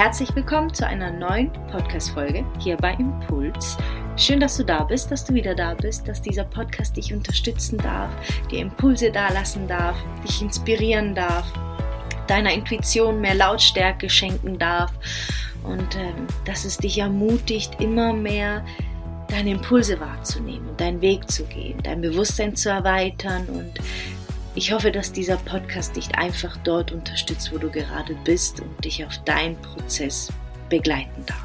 Herzlich willkommen zu einer neuen Podcast-Folge hier bei Impuls. Schön, dass du da bist, dass du wieder da bist, dass dieser Podcast dich unterstützen darf, dir Impulse dalassen darf, dich inspirieren darf, deiner Intuition mehr Lautstärke schenken darf und ähm, dass es dich ermutigt, immer mehr deine Impulse wahrzunehmen und deinen Weg zu gehen, dein Bewusstsein zu erweitern und ich hoffe, dass dieser Podcast dich einfach dort unterstützt, wo du gerade bist und dich auf deinen Prozess begleiten darf.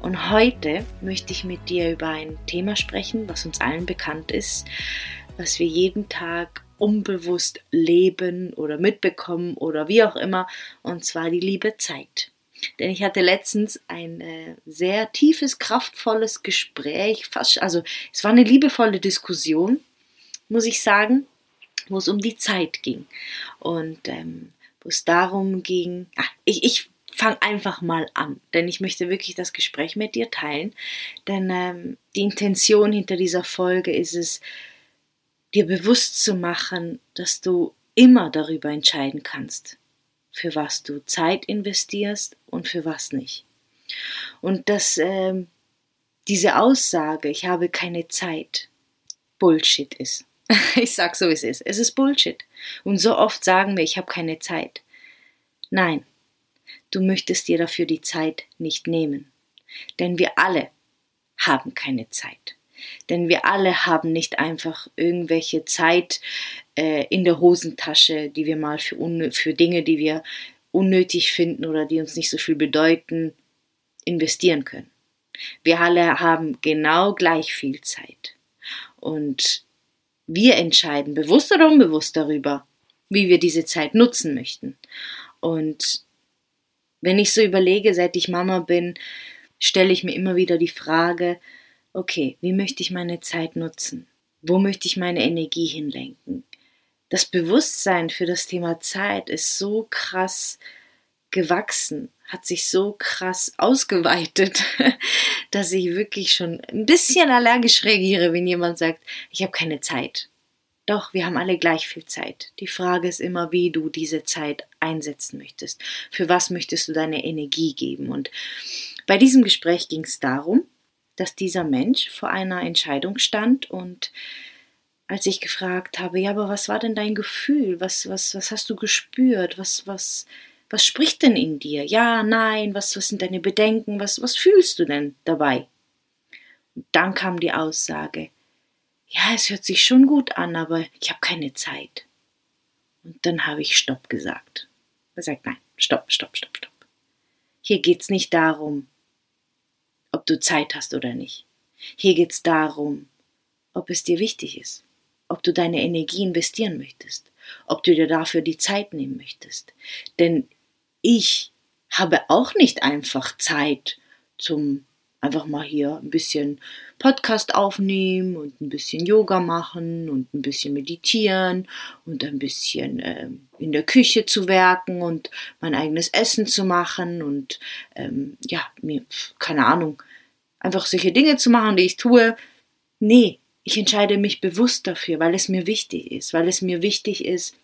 Und heute möchte ich mit dir über ein Thema sprechen, was uns allen bekannt ist, was wir jeden Tag unbewusst leben oder mitbekommen oder wie auch immer, und zwar die liebe Zeit. Denn ich hatte letztens ein äh, sehr tiefes, kraftvolles Gespräch, fast, also es war eine liebevolle Diskussion, muss ich sagen, wo es um die Zeit ging. Und ähm, wo es darum ging, ach, ich, ich fange einfach mal an, denn ich möchte wirklich das Gespräch mit dir teilen. Denn ähm, die Intention hinter dieser Folge ist es, dir bewusst zu machen, dass du immer darüber entscheiden kannst, für was du Zeit investierst und für was nicht. Und dass ähm, diese Aussage, ich habe keine Zeit, Bullshit ist. Ich sag so, wie es ist. Es ist Bullshit. Und so oft sagen wir, ich habe keine Zeit. Nein, du möchtest dir dafür die Zeit nicht nehmen. Denn wir alle haben keine Zeit. Denn wir alle haben nicht einfach irgendwelche Zeit äh, in der Hosentasche, die wir mal für, für Dinge, die wir unnötig finden oder die uns nicht so viel bedeuten, investieren können. Wir alle haben genau gleich viel Zeit. Und wir entscheiden, bewusst oder unbewusst darüber, wie wir diese Zeit nutzen möchten. Und wenn ich so überlege, seit ich Mama bin, stelle ich mir immer wieder die Frage, okay, wie möchte ich meine Zeit nutzen? Wo möchte ich meine Energie hinlenken? Das Bewusstsein für das Thema Zeit ist so krass gewachsen, hat sich so krass ausgeweitet, dass ich wirklich schon ein bisschen allergisch reagiere, wenn jemand sagt, ich habe keine Zeit. Doch, wir haben alle gleich viel Zeit. Die Frage ist immer, wie du diese Zeit einsetzen möchtest. Für was möchtest du deine Energie geben? Und bei diesem Gespräch ging es darum, dass dieser Mensch vor einer Entscheidung stand und als ich gefragt habe, ja, aber was war denn dein Gefühl? Was, was, was hast du gespürt? Was, was, was spricht denn in dir? Ja, nein, was, was sind deine Bedenken? Was, was fühlst du denn dabei? Und dann kam die Aussage, ja, es hört sich schon gut an, aber ich habe keine Zeit. Und dann habe ich Stopp gesagt. Er sagt, nein, stopp, stopp, stopp, stopp. Hier geht's nicht darum, ob du Zeit hast oder nicht. Hier geht's darum, ob es dir wichtig ist, ob du deine Energie investieren möchtest, ob du dir dafür die Zeit nehmen möchtest. Denn ich habe auch nicht einfach Zeit zum einfach mal hier ein bisschen Podcast aufnehmen und ein bisschen Yoga machen und ein bisschen meditieren und ein bisschen äh, in der Küche zu werken und mein eigenes Essen zu machen und ähm, ja, mir, keine Ahnung, einfach solche Dinge zu machen, die ich tue. Nee, ich entscheide mich bewusst dafür, weil es mir wichtig ist, weil es mir wichtig ist,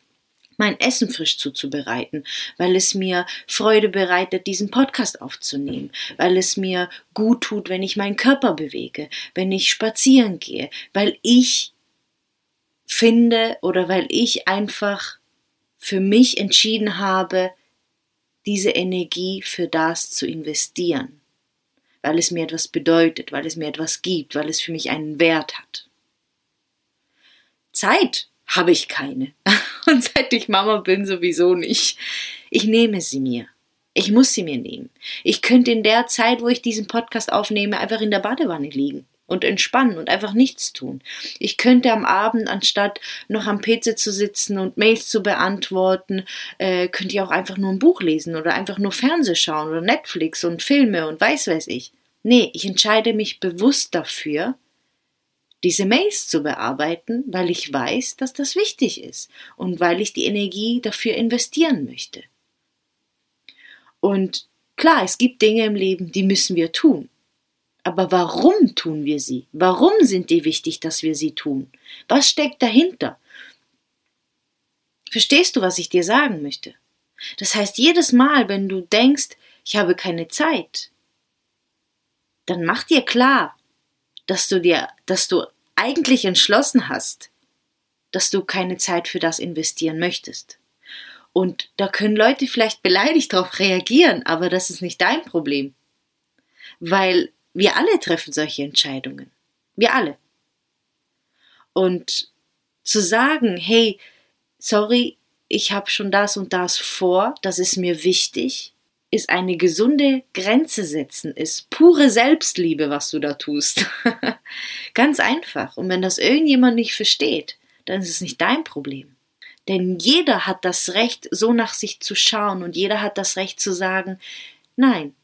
mein Essen frisch zuzubereiten, weil es mir Freude bereitet, diesen Podcast aufzunehmen, weil es mir gut tut, wenn ich meinen Körper bewege, wenn ich spazieren gehe, weil ich finde oder weil ich einfach für mich entschieden habe, diese Energie für das zu investieren, weil es mir etwas bedeutet, weil es mir etwas gibt, weil es für mich einen Wert hat. Zeit habe ich keine. Und seit ich Mama bin, sowieso nicht. Ich nehme sie mir. Ich muss sie mir nehmen. Ich könnte in der Zeit, wo ich diesen Podcast aufnehme, einfach in der Badewanne liegen und entspannen und einfach nichts tun. Ich könnte am Abend, anstatt noch am PC zu sitzen und Mails zu beantworten, äh, könnte ich auch einfach nur ein Buch lesen oder einfach nur Fernseh schauen oder Netflix und Filme und weiß weiß ich. Nee, ich entscheide mich bewusst dafür, diese Mails zu bearbeiten, weil ich weiß, dass das wichtig ist und weil ich die Energie dafür investieren möchte. Und klar, es gibt Dinge im Leben, die müssen wir tun. Aber warum tun wir sie? Warum sind die wichtig, dass wir sie tun? Was steckt dahinter? Verstehst du, was ich dir sagen möchte? Das heißt, jedes Mal, wenn du denkst, ich habe keine Zeit, dann mach dir klar, dass du dir, dass du eigentlich entschlossen hast, dass du keine Zeit für das investieren möchtest. Und da können Leute vielleicht beleidigt darauf reagieren, aber das ist nicht dein Problem. Weil wir alle treffen solche Entscheidungen. Wir alle. Und zu sagen, hey, sorry, ich habe schon das und das vor, das ist mir wichtig, ist eine gesunde Grenze setzen, ist pure Selbstliebe, was du da tust. Ganz einfach. Und wenn das irgendjemand nicht versteht, dann ist es nicht dein Problem. Denn jeder hat das Recht, so nach sich zu schauen und jeder hat das Recht zu sagen, nein,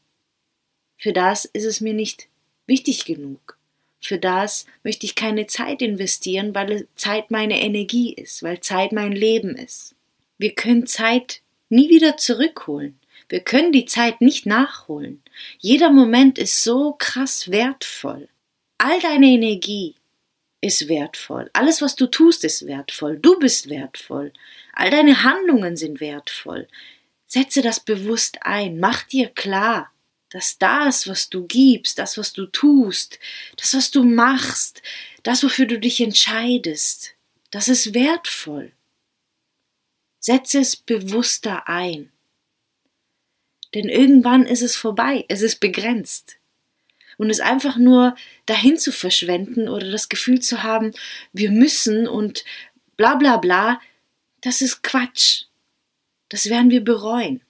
für das ist es mir nicht wichtig genug. Für das möchte ich keine Zeit investieren, weil Zeit meine Energie ist, weil Zeit mein Leben ist. Wir können Zeit nie wieder zurückholen. Wir können die Zeit nicht nachholen. Jeder Moment ist so krass wertvoll. All deine Energie ist wertvoll. Alles, was du tust, ist wertvoll. Du bist wertvoll. All deine Handlungen sind wertvoll. Setze das bewusst ein. Mach dir klar, dass das, was du gibst, das, was du tust, das, was du machst, das, wofür du dich entscheidest, das ist wertvoll. Setze es bewusster ein. Denn irgendwann ist es vorbei, es ist begrenzt. Und es einfach nur dahin zu verschwenden oder das Gefühl zu haben, wir müssen und bla bla bla, das ist Quatsch. Das werden wir bereuen.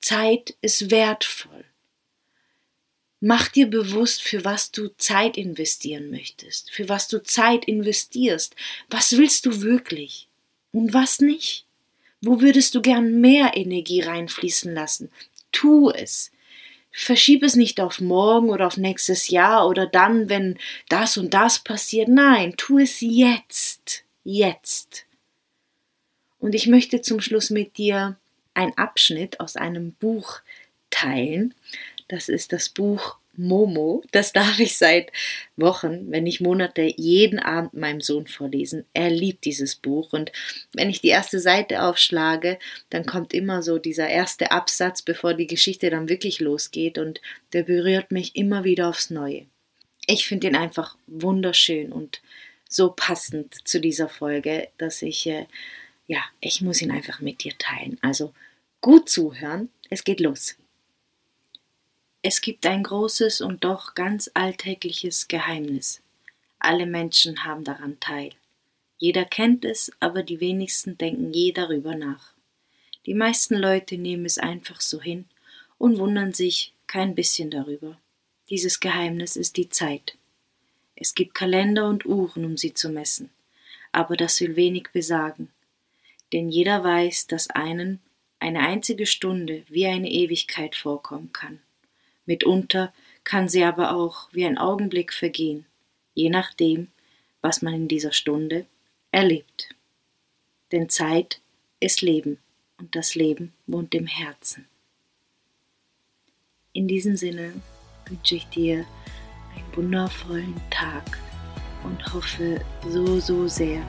Zeit ist wertvoll. Mach dir bewusst, für was du Zeit investieren möchtest, für was du Zeit investierst. Was willst du wirklich und was nicht? Wo würdest du gern mehr Energie reinfließen lassen? Tu es. Verschieb es nicht auf morgen oder auf nächstes Jahr oder dann, wenn das und das passiert. Nein, tu es jetzt. Jetzt. Und ich möchte zum Schluss mit dir ein Abschnitt aus einem Buch teilen. Das ist das Buch Momo. Das darf ich seit Wochen, wenn nicht Monate, jeden Abend meinem Sohn vorlesen. Er liebt dieses Buch und wenn ich die erste Seite aufschlage, dann kommt immer so dieser erste Absatz, bevor die Geschichte dann wirklich losgeht und der berührt mich immer wieder aufs Neue. Ich finde ihn einfach wunderschön und so passend zu dieser Folge, dass ich, äh, ja, ich muss ihn einfach mit dir teilen. Also Gut zuhören, es geht los. Es gibt ein großes und doch ganz alltägliches Geheimnis. Alle Menschen haben daran teil. Jeder kennt es, aber die wenigsten denken je darüber nach. Die meisten Leute nehmen es einfach so hin und wundern sich kein bisschen darüber. Dieses Geheimnis ist die Zeit. Es gibt Kalender und Uhren, um sie zu messen, aber das will wenig besagen, denn jeder weiß, dass einen eine einzige Stunde wie eine Ewigkeit vorkommen kann. Mitunter kann sie aber auch wie ein Augenblick vergehen, je nachdem, was man in dieser Stunde erlebt. Denn Zeit ist Leben und das Leben wohnt im Herzen. In diesem Sinne wünsche ich dir einen wundervollen Tag und hoffe so, so sehr,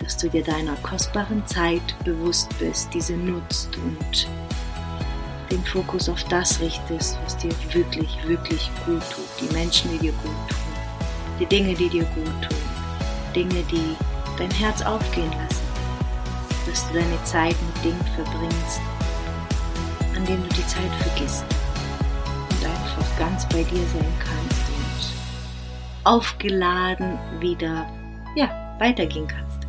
dass du dir deiner kostbaren Zeit bewusst bist, diese nutzt und den Fokus auf das richtest, was dir wirklich, wirklich gut tut. Die Menschen, die dir gut tun. Die Dinge, die dir gut tun. Dinge, die dein Herz aufgehen lassen. Dass du deine Zeit mit Dingen verbringst, an denen du die Zeit vergisst. Und einfach ganz bei dir sein kannst und aufgeladen wieder, ja, weitergehen kannst.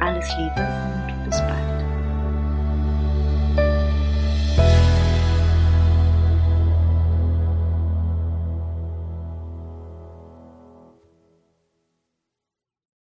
Alles Liebe und bis bald.